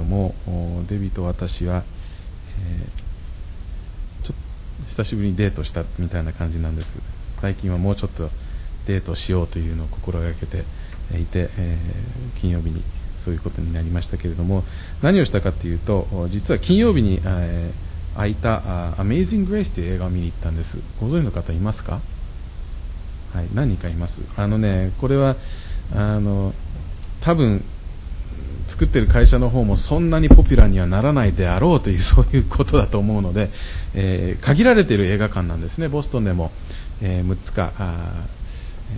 どもデビと私は、えー、ちょっと久しぶりにデートしたみたいな感じなんです。最近はもうちょっとデートしようというのを心がけていて、えー、金曜日にそういうことになりましたけれども何をしたかというと実は金曜日に、えー、空いた「Amazing Grace」という映画を見に行ったんです。ご存知の方いますか？はい何人かいます。あのねこれはあの多分作ってる会社の方もそんなにポピュラーにはならないであろうというそういうことだと思うので、えー、限られている映画館なんですねボストンでも、えー、6つか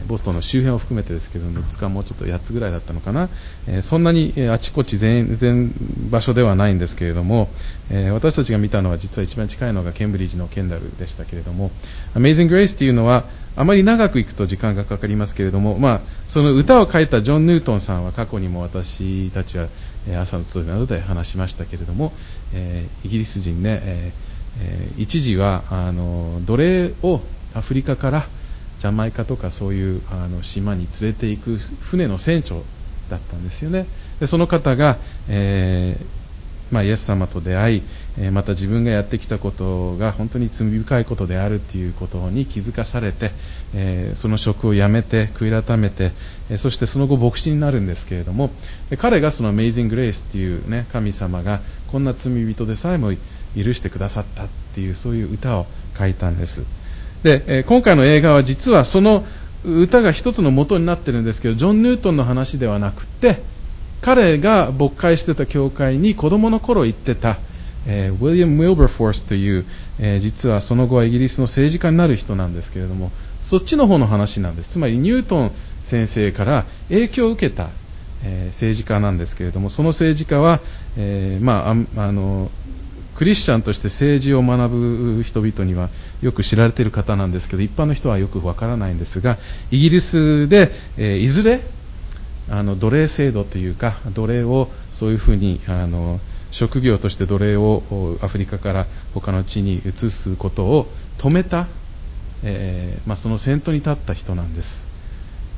ボストンの周辺を含めてですけど6つかもうちょっと8つぐらいだったのかな、え、そんなにあちこち全然場所ではないんですけれども、え、私たちが見たのは実は一番近いのがケンブリッジのケンダルでしたけれども Amazing Grace というのはあまり長く行くと時間がかかりますけれども、まあ、その歌を書いたジョン・ヌートンさんは過去にも私たちは朝の集いなどで話しましたけれども、え、イギリス人ね、え、一時はあの奴隷をアフリカからジャマイカとかそういうあの島に連れて行く船の船長だったんですよね。でその方が、えーまあ、イエス様と出会い、えまた自分がやってきたことが本当に罪深いことであるということに気づかされて、えその職を辞めて悔い改めて、えそしてその後牧師になるんですけれども彼がその Amazing Grace っていう、ね、神様がこんな罪人でさえも許してくださったっていうそういう歌を書いたんです。で、え今回の映画は実はその歌が一つの元になってるんですけどジョン・ニュートンの話ではなくて彼が牧会してた教会に子供の頃行ってた、えー、ウィリアム・ウィルバーフォースという、えー、実はその後はイギリスの政治家になる人なんですけれどもそっちの方の話なんです。つまりニュートン先生から影響を受けた、えー、政治家なんですけれどもその政治家は、えまあ、あのクリスチャンとして政治を学ぶ人々にはよく知られている方なんですけど一般の人はよくわからないんですがイギリスで、えー、いずれあの奴隷制度というか奴隷をそういうふうにあの職業として奴隷をアフリカから他の地に移すことを止めた、えー、まあ、その先頭に立った人なんです。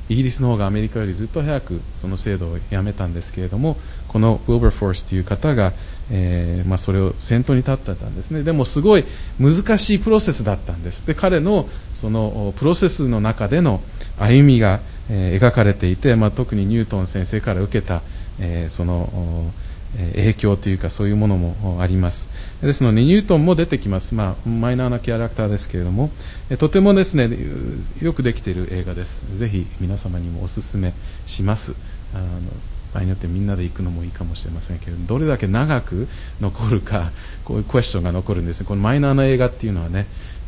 イギリスの方がアメリカよりずっと早くその制度をやめたんですけれどもこのウォーバーフォースという方が、えー、まあ、それを先頭に立ってたんですね。でもすごい難しいプロセスだったんです。で彼のそのプロセスの中での歩みが、えー、描かれていて、まあ、特にニュートン先生から受けた、えー、その影響というかそういうものもあります。ですのでニュートンも出てきます、まあ、マイナーなキャラクターですけれども。とてもですねよくできている映画です。ぜひ皆様にもお勧めします。あの場合によってみんなで行くのもいいかもしれませんけどどれだけ長く残るかこういうクエスチョンが残るんですこのマイナーな映画っていうのはね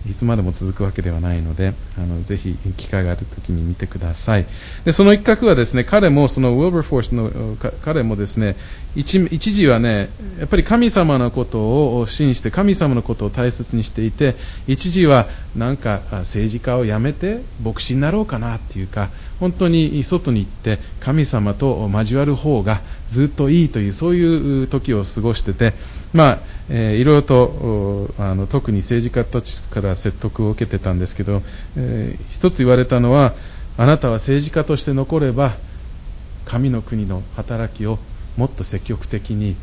いつまでも続くわけではないので、あのぜひ機会があるときに見てください。で、その一角はですね、彼も、そのウォーバーフォースの彼もですね一、一時はね、やっぱり神様のことを信じて、神様のことを大切にしていて、一時はなんか政治家を辞めて牧師になろうかなっていうか、本当に外に行って神様と交わる方がずっといいという、そういう時を過ごしてて、まあ、えー、いろいろとあの特に政治家たちから説得を受けてたんですけど、えー、一つ言われたのはあなたは政治家として残れば神の国の働きをもっと積極的に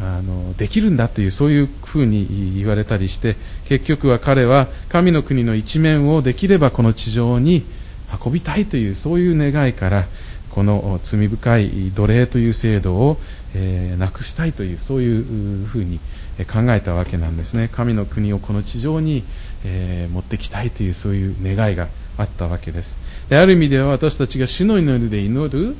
あのできるんだというそういうふうに言われたりして結局は彼は神の国の一面をできればこの地上に運びたいというそういう願いからこの罪深い奴隷という制度を、えー、なくしたいというそういうふうに考えたわけなんですね。神の国をこの地上に、えー、持ってきたいというそういう願いがあったわけです。である意味では私たちが主の祈りで祈る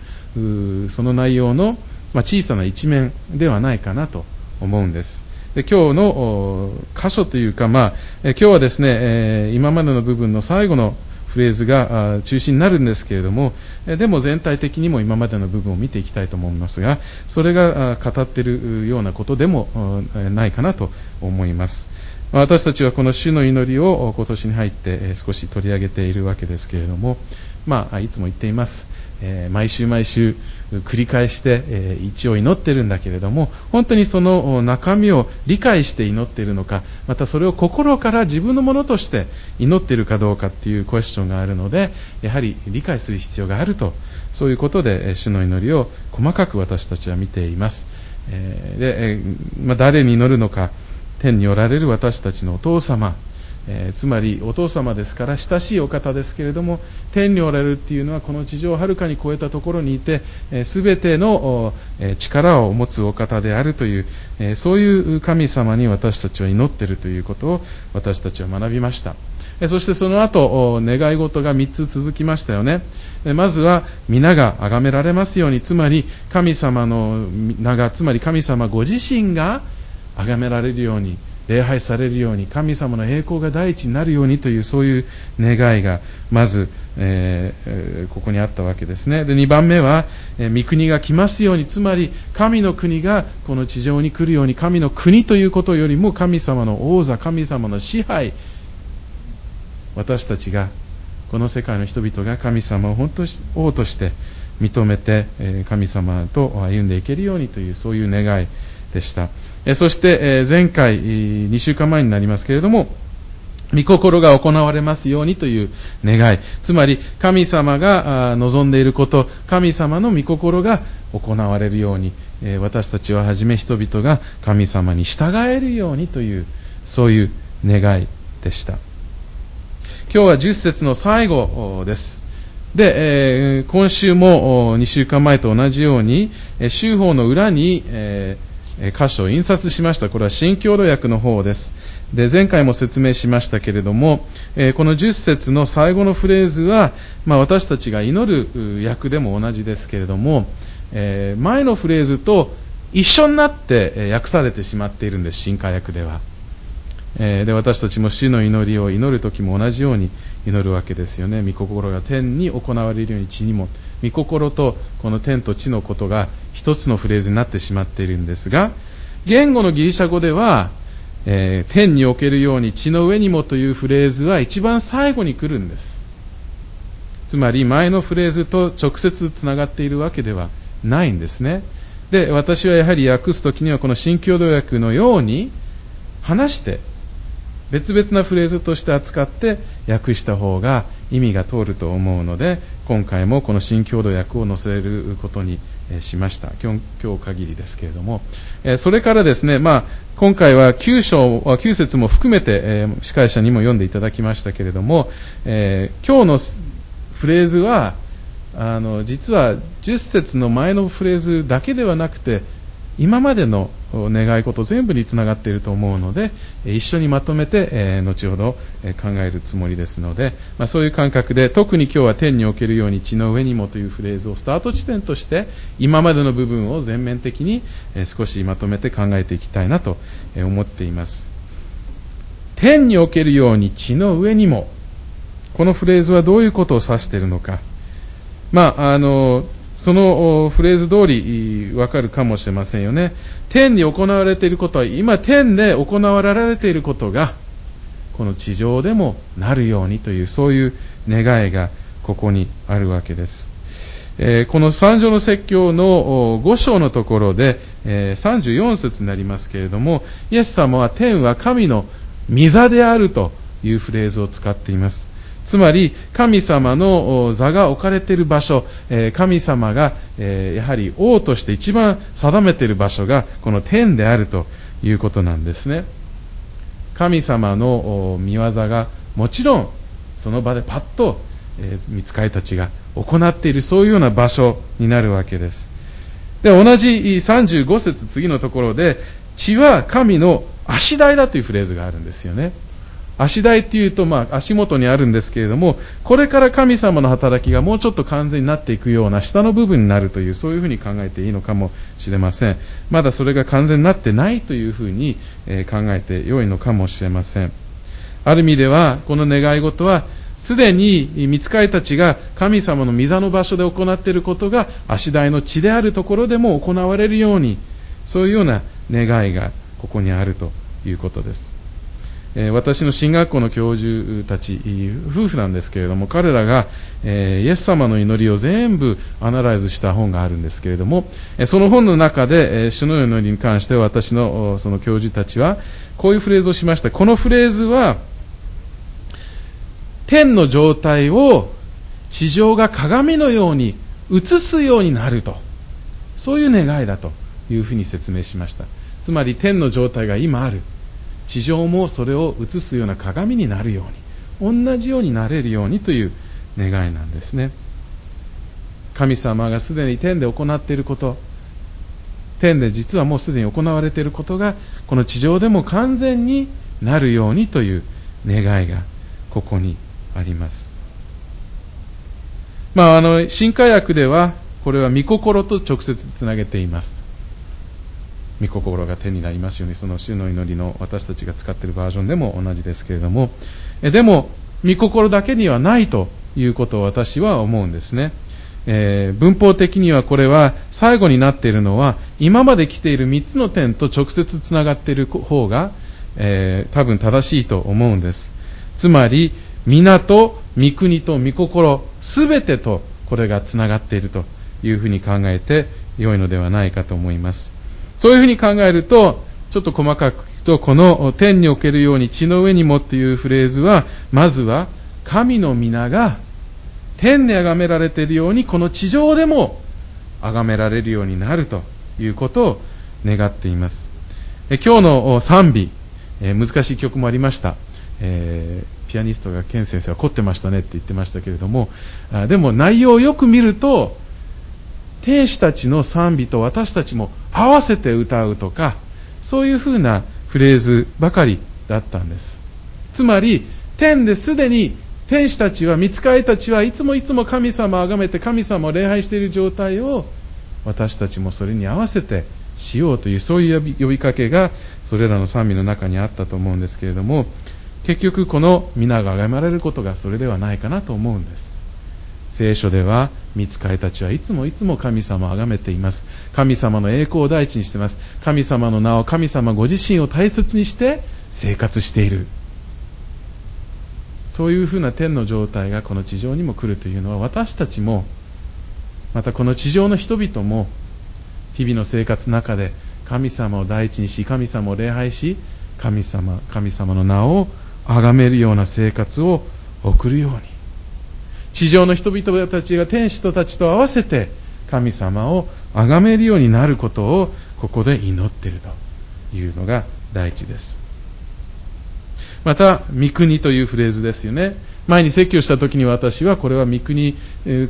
その内容の、まあ、小さな一面ではないかなと思うんです。で今日の箇所というか、まあ、今日はですね、えー、今までの部分の最後のフレーズが中心になるんですけれども、でも全体的にも今までの部分を見ていきたいと思いますが、それが語っているようなことでもないかなと思います。私たちはこの主の祈りを今年に入って少し取り上げているわけですけれども、まあ、いつも言っています。えー、毎週毎週繰り返して、えー、一応祈ってるんだけれども本当にその中身を理解して祈っているのかまたそれを心から自分のものとして祈っているかどうかっていうクエスチョンがあるのでやはり理解する必要があるとそういうことでえ主の祈りを細かく私たちは見ています。えで、えまあ、誰に祈るのか、天におられる私たちのお父様、えー、つまりお父様ですから親しいお方ですけれども天におられるっていうのはこの地上をはるかに超えたところにいてすべ、えー、ての、えー、力を持つお方であるという、えそういう神様に私たちは祈っているということを私たちは学びました、えそしてその後願い事が3つ続きましたよね。まずは皆が崇められますようにつまり神様の名がつまり神様ご自身が崇められるように礼拝されるように神様の栄光が第一になるようにというそういう願いがまず、えー、ここにあったわけですねで2番目は、えー、御国が来ますようにつまり神の国がこの地上に来るように神の国ということよりも神様の王座神様の支配私たちがこの世界の人々が神様を本当王として認めて神様と歩んでいけるようにというそういう願いでした。えそしてえ前回、2週間前になりますけれども、御心が行われますようにという願い。つまり、神様が望んでいること、神様の御心が行われるように、え私たちははじめ人々が神様に従えるようにという、そういう願いでした。今日は10節の最後です。で、え、今週も2週間前と同じように、え週報の裏に、えー箇所を印刷しました。これは新共同訳の方です。で、前回も説明しましたけれども、えこの10節の最後のフレーズは、まあ、私たちが祈る訳でも同じですけれども、え前のフレーズと一緒になって訳されてしまっているんです、新化訳では。えで私たちも主の祈りを祈る時も同じように祈るわけですよね。御心が天に行われるように地にも。御心とこの天と地のことが一つのフレーズになってしまっているんですが、言語のギリシャ語では、えー、天におけるように地の上にもというフレーズは一番最後に来るんです。つまり前のフレーズと直接つながっているわけではないんですね。で、私はやはり訳すときにはこの新共同訳のように話して別々なフレーズとして扱って訳した方が意味が通ると思うので今回もこの新共同訳を載せることにしました。今日限りですけれども。それからですね、まあ、今回は9章9節も含めて司会者にも読んでいただきましたけれども今日のフレーズはあの実は10節の前のフレーズだけではなくて今までの願い事全部につながっていると思うので一緒にまとめて、え後ほど考えるつもりですので、まあ、そういう感覚で特に今日は天におけるように地の上にもというフレーズをスタート地点として今までの部分を全面的に少しまとめて考えていきたいなと思っています。天におけるように地の上にもこのフレーズはどういうことを指しているのか。まああのそのフレーズ通りわかるかもしれませんよね。天に行われていることは、今天で行われていることが、この地上でもなるようにという、そういう願いがここにあるわけです。えー、この三条の説教の5章のところで、えー、34節になりますけれども、イエス様は天は神の御座であるというフレーズを使っています。つまり、神様の座が置かれている場所、神様がやはり王として一番定めている場所がこの天であるということなんですね。神様の見業がもちろんその場でパッと見つかりたちが行っているそういうような場所になるわけです。で、同じ35節次のところで、血は神の足台だというフレーズがあるんですよね。足台っていうと、まあ、足元にあるんですけれども、これから神様の働きがもうちょっと完全になっていくような下の部分になるという、そういうふうに考えていいのかもしれません。まだそれが完全になってないというふうに、え考えて良いのかもしれません。ある意味では、この願い事は、すでに見つかりたちが神様の御座の場所で行っていることが足台の地であるところでも行われるように、そういうような願いがここにあるということです。え私の進学校の教授たち、夫婦なんですけれども、彼らが、えイエス様の祈りを全部アナライズした本があるんですけれども、えその本の中で、え主の祈りに関して私のその教授たちは、こういうフレーズをしました。このフレーズは、天の状態を地上が鏡のように映すようになると。そういう願いだというふうに説明しましたつまり天の状態が今ある地上もそれを映すような鏡になるように同じようになれるようにという願いなんですね。神様がすでに天で行っていること天で実はもうすでに行われていることがこの地上でも完全になるようにという願いがここにあります。まああの新科学ではこれは御心と直接つなげています。御心が手になりますようにその主の祈りの私たちが使っているバージョンでも同じですけれどもえでも御心だけにはないということを私は思うんですね。えー、文法的にはこれは最後になっているのは今まで来ている3つの点と直接つながっている方が、えー、多分正しいと思うんです。つまり皆と御国と御心すべてとこれがつながっているというふうに考えて良いのではないかと思います。そういうふうに考えるとちょっと細かく聞くとこの天におけるように地の上にもっていうフレーズはまずは神の皆が天で崇められているようにこの地上でも崇められるようになるということを願っています。え今日の賛美、え難しい曲もありました、えー、ピアニストがケン先生は凝ってましたねって言ってましたけれどもあでも内容をよく見ると天使たちの賛美と私たちも合わせて歌うとかそういうふうなフレーズばかりだったんです。つまり天ですでに天使たちは、見つかりたちはいつもいつも神様を崇めて神様を礼拝している状態を私たちもそれに合わせてしようというそういう呼びかけがそれらの賛美の中にあったと思うんですけれども結局この皆が崇められることがそれではないかなと思うんです。聖書では見つかりたちはいつもいつも神様を崇めています。神様の栄光を第一にしています。神様の名を神様ご自身を大切にして生活している。そういうふうな天の状態がこの地上にも来るというのは私たちもまたこの地上の人々も日々の生活の中で神様を第一にし神様を礼拝し神様神様の名を崇めるような生活を送るように地上の人々たちが天使とたちと合わせて神様を崇めるようになることをここで祈っているというのが第一ですまた、三国というフレーズですよね。前に説教した時に私はこれは三国、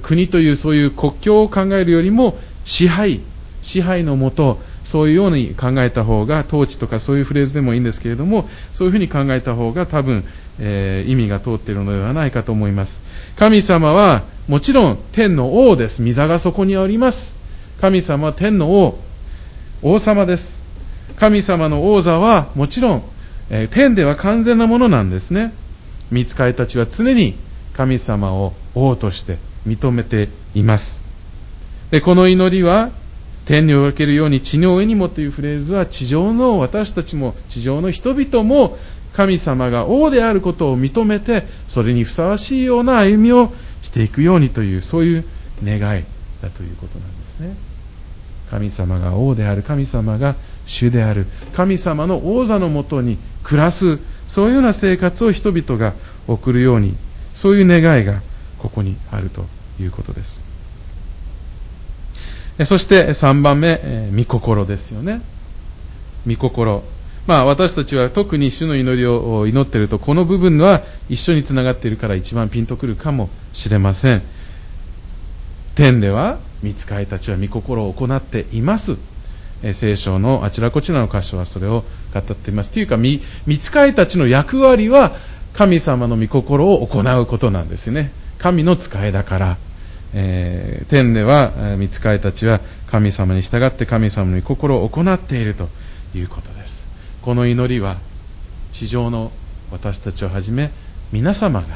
国というそういう国境を考えるよりも支配、支配のもと、そういうように考えた方が、統治とかそういうフレーズでもいいんですけれども、そういうふうに考えた方が多分、えー、意味が通っているのではないかと思います。神様はもちろん天の王です。御座がそこにあります。神様は天の王、王様です。神様の王座はもちろんえ天では完全なものなんですね。見つかりたちは常に神様を王として認めています。で、この祈りは、天におけるように地の上にもというフレーズは地上の私たちも地上の人々も神様が王であることを認めてそれにふさわしいような歩みをしていくようにというそういう願いだということなんですね。神様が王である神様が主である神様の王座のもとに暮らすそういうような生活を人々が送るようにそういう願いがここにあるということです。そして3番目、え、御心ですよね。御心。まあ私たちは特に主の祈りを祈っているとこの部分は一緒につながっているから一番ピンとくるかもしれません。天では見つかりたちは御心を行っています。聖書のあちらこちらの箇所はそれを語っています。というか、見つかいたちの役割は神様の御心を行うことなんですね。神の使いだから、えー、天では見つかいたちは神様に従って神様の御心を行っているということです。この祈りは地上の私たちをはじめ皆様が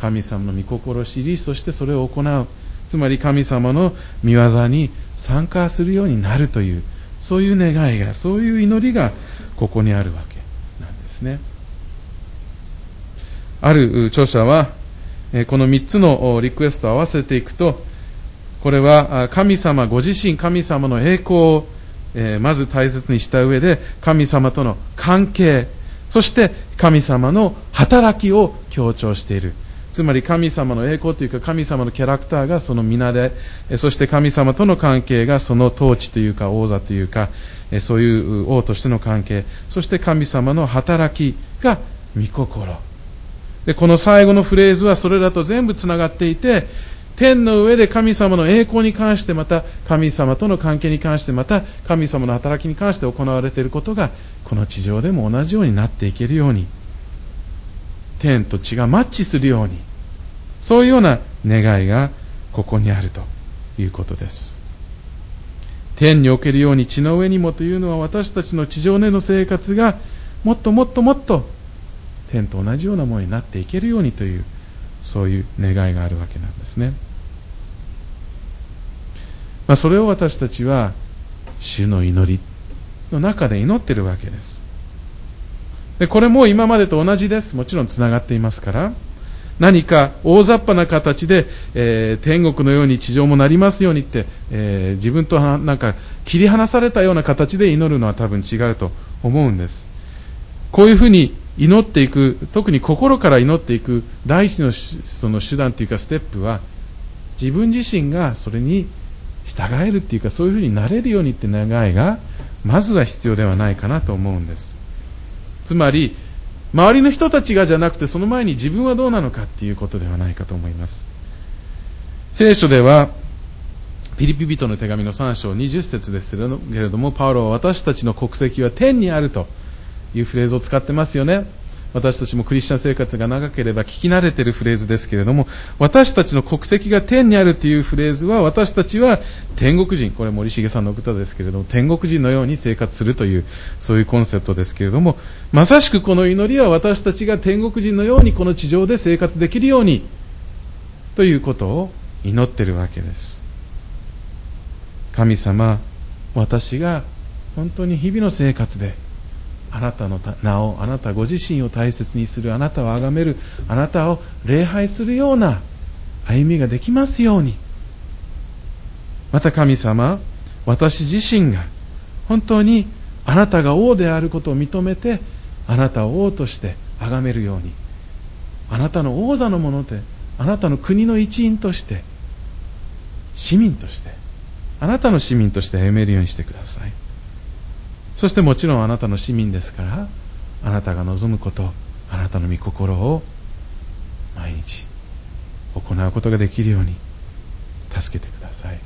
神様の御心を知り、そしてそれを行う。つまり神様の御業に参加するようになるというそういう願いがそういう祈りがここにあるわけなんですねある著者はこの3つのリクエストを合わせていくとこれは神様ご自身神様の栄光をまず大切にした上で神様との関係そして神様の働きを強調しているつまり神様の栄光というか神様のキャラクターがその皆で、そして神様との関係がその統治というか王座というか、そういう王としての関係、そして神様の働きが御心。で、この最後のフレーズはそれらと全部つながっていて、天の上で神様の栄光に関してまた神様との関係に関してまた神様の働きに関して行われていることがこの地上でも同じようになっていけるように天と地がマッチするようにそういうような願いがここにあるということです。天におけるように地の上にもというのは私たちの地上での生活がもっともっともっと天と同じようなものになっていけるようにというそういう願いがあるわけなんですね、まあ、それを私たちは主の祈りの中で祈っているわけです。でこれも今までと同じです。もちろんつながっていますから。何か大雑把な形で、えー、天国のように地上もなりますようにって、えー、自分となんか切り離されたような形で祈るのは多分違うと思うんです。こういうふうに祈っていく特に心から祈っていく第一のその手段というかステップは自分自身がそれに従えるっていうかそういうふうになれるようにって願いがまずは必要ではないかなと思うんです。つまり周りの人たちがじゃなくてその前に自分はどうなのかっていうことではないかと思います。聖書ではピリピ人の手紙の3章20節ですけれどもパウロは私たちの国籍は天にあるというフレーズを使ってますよね。私たちもクリスチャン生活が長ければ聞き慣れているフレーズですけれども、私たちの国籍が天にあるというフレーズは、私たちは天国人、これ森重さんの歌ですけれども、天国人のように生活するという、そういうコンセプトですけれども、まさしくこの祈りは私たちが天国人のようにこの地上で生活できるように、ということを祈っているわけです。神様、私が本当に日々の生活で、あなたの名をあなたご自身を大切にするあなたを崇めるあなたを礼拝するような歩みができますように。また神様私自身が本当にあなたが王であることを認めてあなたを王として崇めるように。あなたの王座のものであなたの国の一員として市民としてあなたの市民として歩めるようにしてください。そしてもちろんあなたの市民ですからあなたが望むことあなたの御心を毎日行うことができるように助けてください。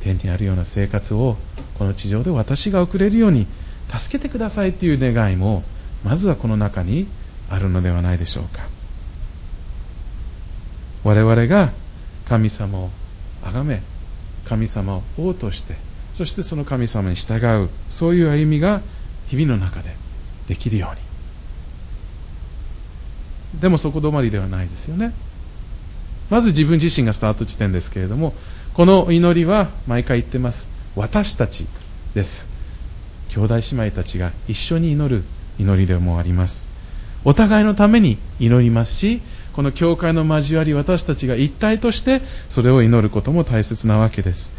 天にあるような生活をこの地上で私が送れるように助けてくださいという願いもまずはこの中にあるのではないでしょうか。我々が神様を崇め神様を王としてそしてその神様に従うそういう歩みが日々の中でできるように。でもそこ止まりではないですよね。まず自分自身がスタート地点ですけれどもこの祈りは毎回言ってます。私たちです。兄弟姉妹たちが一緒に祈る祈りでもあります。お互いのために祈りますしこの教会の交わり私たちが一体としてそれを祈ることも大切なわけです。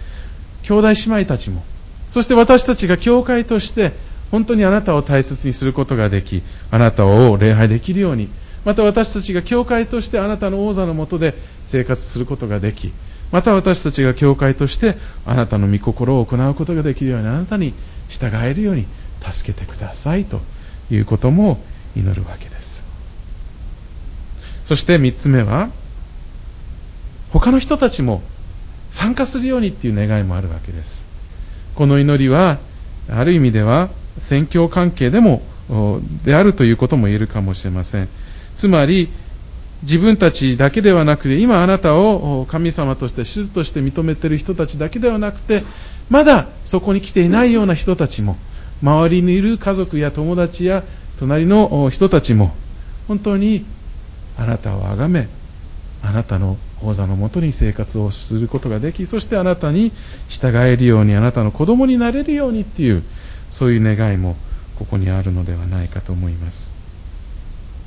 兄弟姉妹たちも、そして私たちが教会として本当にあなたを大切にすることができ、あなたを礼拝できるように、また私たちが教会としてあなたの王座のもとで生活することができ、また私たちが教会としてあなたの御心を行うことができるようにあなたに従えるように助けてくださいということも祈るわけです。そして三つ目は、他の人たちも参加するようにっていう願いもあるわけです。この祈りは、ある意味では宣教関係でも、であるということも言えるかもしれません。つまり、自分たちだけではなくて、今あなたを神様として主として認めている人たちだけではなくて、まだそこに来ていないような人たちも、周りにいる家族や友達や隣の人たちも、本当にあなたを崇め、あなたの王座のもとに生活をすることができ、そしてあなたに従えるように、あなたの子供になれるようにっていう、そういう願いもここにあるのではないかと思います。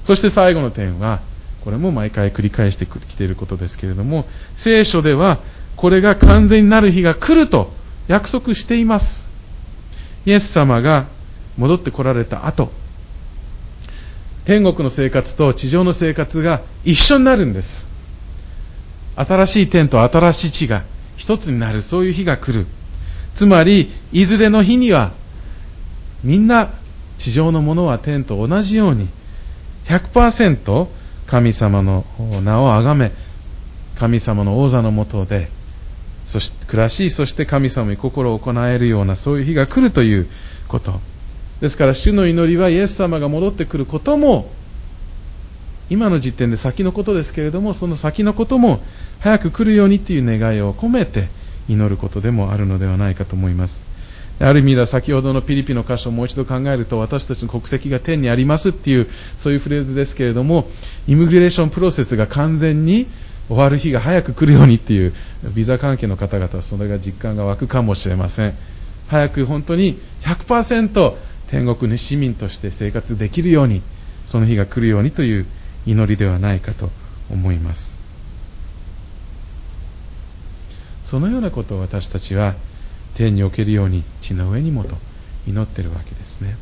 そして最後の点は、これも毎回繰り返してきていることですけれども、聖書ではこれが完全になる日が来ると約束しています。イエス様が戻ってこられた後、天国の生活と地上の生活が一緒になるんです。新しい天と新しい地が一つになる、そういう日が来る。つまり、いずれの日には、みんな地上のものは天と同じように、100%神様の名を崇め、神様の王座のもとで、そして暮らし、そして神様に心を行えるような、そういう日が来るということ。ですから、主の祈りはイエス様が戻ってくることも、今の時点で先のことですけれども、その先のことも早く来るようにという願いを込めて祈ることでもあるのではないかと思います。ある意味では先ほどのピリピの箇所をもう一度考えると私たちの国籍が天にありますっていうそういうフレーズですけれどもイミグレーションプロセスが完全に終わる日が早く来るようにっていうビザ関係の方々はそれが実感が湧くかもしれません早く本当に100%天国に市民として生活できるようにその日が来るようにという祈りではないかと思いますそのようなことを私たちは天におけるように地の上にもと祈っているわけですね。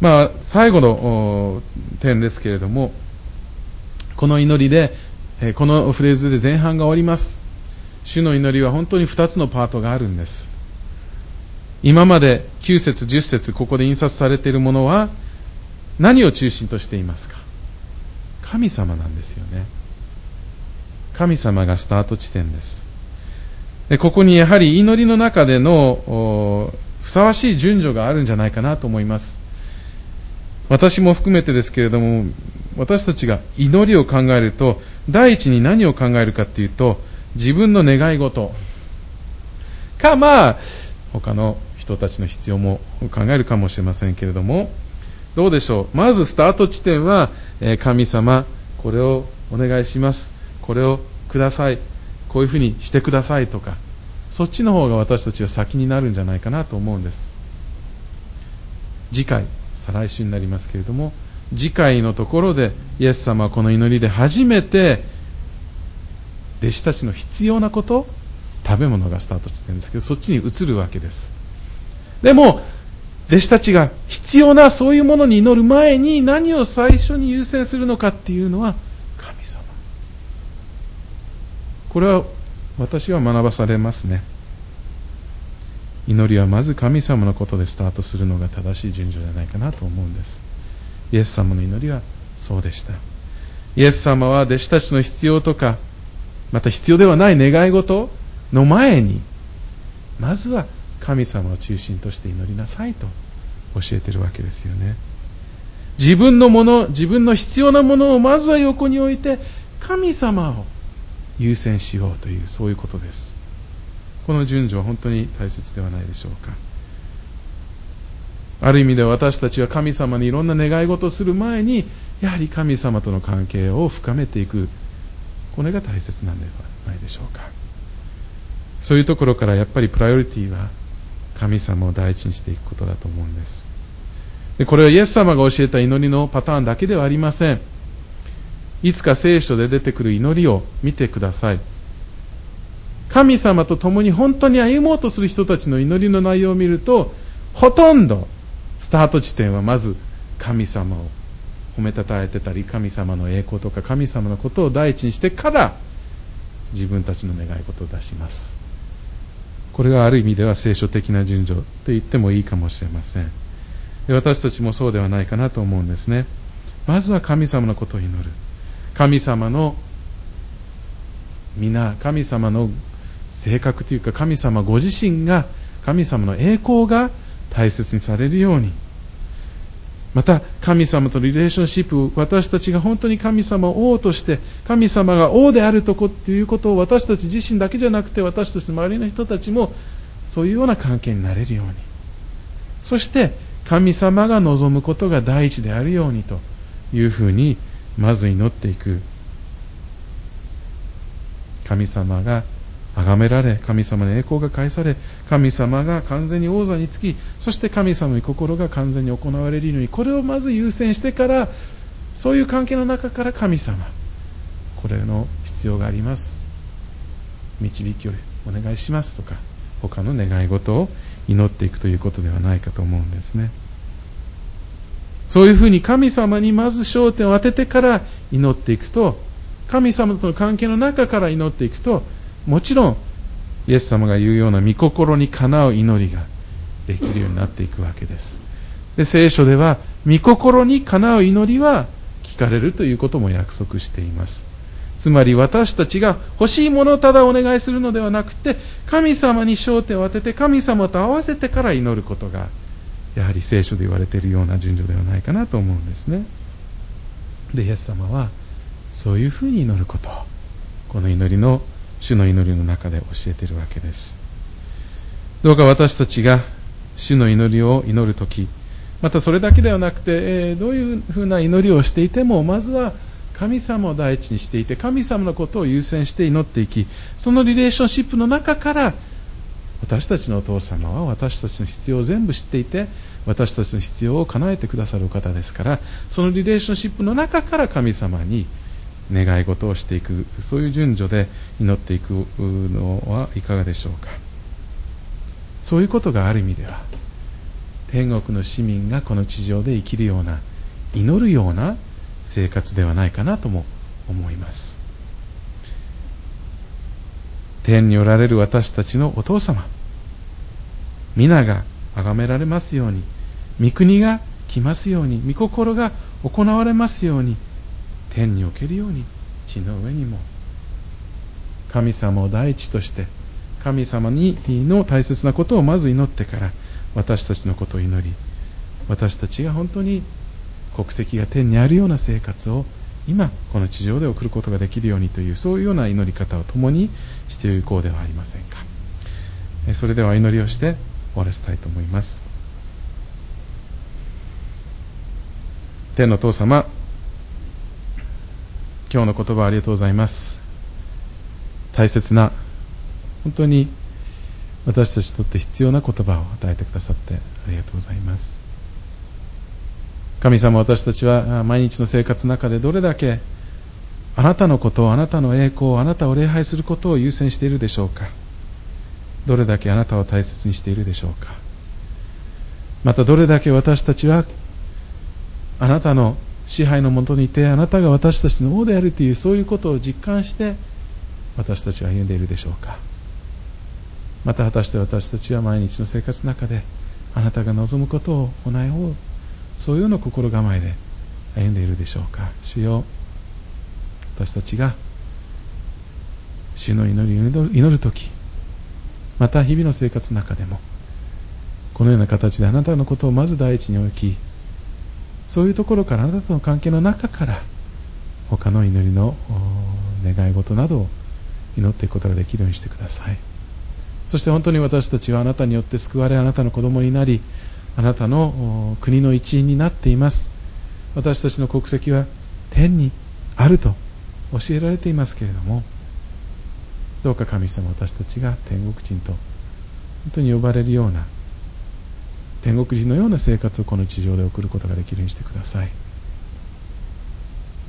まあ、最後の点ですけれども、この祈りで、このフレーズで前半が終わります。主の祈りは本当に2つのパートがあるんです。今まで9節10節ここで印刷されているものは何を中心としていますか？神様なんですよね。神様がスタート地点です。でここにやはり祈りの中でのふさわしい順序があるんじゃないかなと思います。私も含めてですけれども、私たちが祈りを考えると、第一に何を考えるかっていうと、自分の願い事か、まあ、他の人たちの必要も考えるかもしれませんけれども、どうでしょう。まずスタート地点は、神様、これをお願いします。これをください。こういうふうにしてくださいとか、そっちの方が私たちは先になるんじゃないかなと思うんです。次回、再来週になりますけれども、次回のところで、イエス様はこの祈りで初めて、弟子たちの必要なこと、食べ物がスタートしてるんですけど、そっちに移るわけです。でも、弟子たちが必要なそういうものに祈る前に何を最初に優先するのかっていうのは、これは私は学ばされますね。祈りはまず神様のことでスタートするのが正しい順序じゃないかなと思うんです。イエス様の祈りはそうでした。イエス様は弟子たちの必要とか、また必要ではない願い事の前に、まずは神様を中心として祈りなさいと教えているわけですよね。自分のもの、自分の必要なものをまずは横に置いて、神様を優先しようという、そういうことです。この順序は本当に大切ではないでしょうか。ある意味で私たちは神様にいろんな願い事をする前に、やはり神様との関係を深めていく、これが大切なんではないでしょうか。そういうところからやっぱりプライオリティは神様を第一にしていくことだと思うんです。でこれはイエス様が教えた祈りのパターンだけではありません。いつか聖書で出てくる祈りを見てください。神様と共に本当に歩もうとする人たちの祈りの内容を見ると、ほとんどスタート地点はまず神様を褒めたたえてたり、神様の栄光とか神様のことを第一にしてから自分たちの願い事を出します。これがある意味では聖書的な順序と言ってもいいかもしれません。私たちもそうではないかなと思うんですね。まずは神様のことを祈る。神様の皆、神様の性格というか神様ご自身が神様の栄光が大切にされるように。また神様とのリレーションシップ私たちが本当に神様を王として神様が王であるとこっていうことを私たち自身だけじゃなくて私たちの周りの人たちもそういうような関係になれるように。そして神様が望むことが第一であるようにというふうにまず祈っていく。神様が崇められ神様の栄光が返され神様が完全に王座につきそして神様に心が完全に行われるようにこれをまず優先してからそういう関係の中から神様これの必要があります。導きをお願いしますとか他の願い事を祈っていくということではないかと思うんですね。そういうふうに神様にまず焦点を当ててから祈っていくと、神様との関係の中から祈っていくと、もちろん、イエス様が言うような御心にかなう祈りができるようになっていくわけです。で、聖書では、御心にかなう祈りは聞かれるということも約束しています。つまり私たちが欲しいものをただお願いするのではなくて、神様に焦点を当てて神様と合わせてから祈ることが、やはり聖書で言われているような順序ではないかなと思うんですね。で、イエス様は、そういうふうに祈ることを、この祈りの、主の祈りの中で教えているわけです。どうか私たちが主の祈りを祈るとき、またそれだけではなくて、えー、どういうふうな祈りをしていても、まずは神様を第一にしていて、神様のことを優先して祈っていき、そのリレーションシップの中から、私たちのお父様は私たちの必要を全部知っていて、私たちの必要を叶えてくださる方ですから、そのリレーションシップの中から神様に願い事をしていく、そういう順序で祈っていくのはいかがでしょうか。そういうことがある意味では、天国の市民がこの地上で生きるような、祈るような生活ではないかなとも思います。天におられる私たちのお父様、皆が崇められますように、御国が来ますように、御心が行われますように、天におけるように。地の上にも、神様を第一として、神様にの大切なことをまず祈ってから、私たちのことを祈り、私たちが本当に国籍が天にあるような生活を今この地上で送ることができるようにというそういうような祈り方を共にしていこうではありませんか。それでは祈りをして終わらせたいと思います。天の父様今日の言葉ありがとうございます。大切な本当に私たちにとって必要な言葉を与えてくださってありがとうございます。神様私たちは毎日の生活の中でどれだけあなたのことを、あなたの栄光を、あなたを礼拝することを優先しているでしょうか。どれだけあなたを大切にしているでしょうか。またどれだけ私たちはあなたの支配のもとにいてあなたが私たちの王であるというそういうことを実感して私たちは歩んでいるでしょうか。また果たして私たちは毎日の生活の中であなたが望むことを行いをそういうような心構えで歩んでいるでしょうか。主よ私たちが主の祈りを祈るときまた日々の生活の中でもこのような形であなたのことをまず第一に置きそういうところからあなたとの関係の中から他の祈りの願い事などを祈っていくことができるようにしてください。そして本当に私たちはあなたによって救われあなたの子供になりあなたの国の一員になっています。私たちの国籍は天にあると教えられていますけれどもどうか神様私たちが天国人と本当に呼ばれるような天国人のような生活をこの地上で送ることができるようにしてください。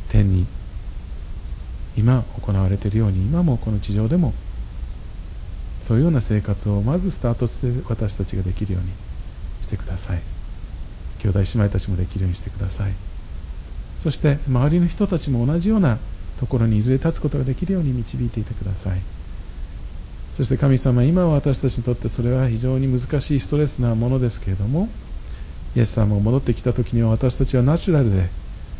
天に今行われているように今もこの地上でもそういうような生活をまずスタートして私たちができるようにしてください。兄弟姉妹たちもできるようにしてください。そして周りの人たちも同じようなところにいずれ立つことができるように導いていてください。そして神様今は私たちにとってそれは非常に難しいストレスなものですけれどもイエス様が戻ってきた時には私たちはナチュラルで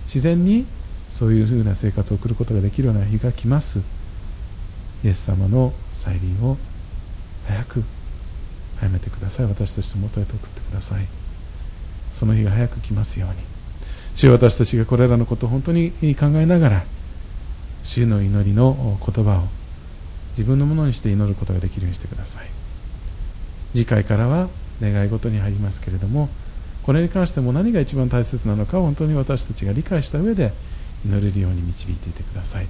自然にそういうふうな生活を送ることができるような日が来ます。イエス様の再臨を早く早めてください。私たちのもとへと送ってください。その日が早く来ますように。主よ私たちがこれらのことを本当に考えながら主の祈りの言葉を自分のものにして祈ることができるようにしてください。次回からは願い事に入りますけれどもこれに関しても何が一番大切なのか本当に私たちが理解した上で祈れるように導いていてください。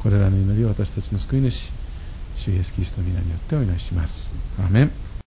これらの祈りを私たちの救い主主イエスキリストの皆によってお祈りします。アメン。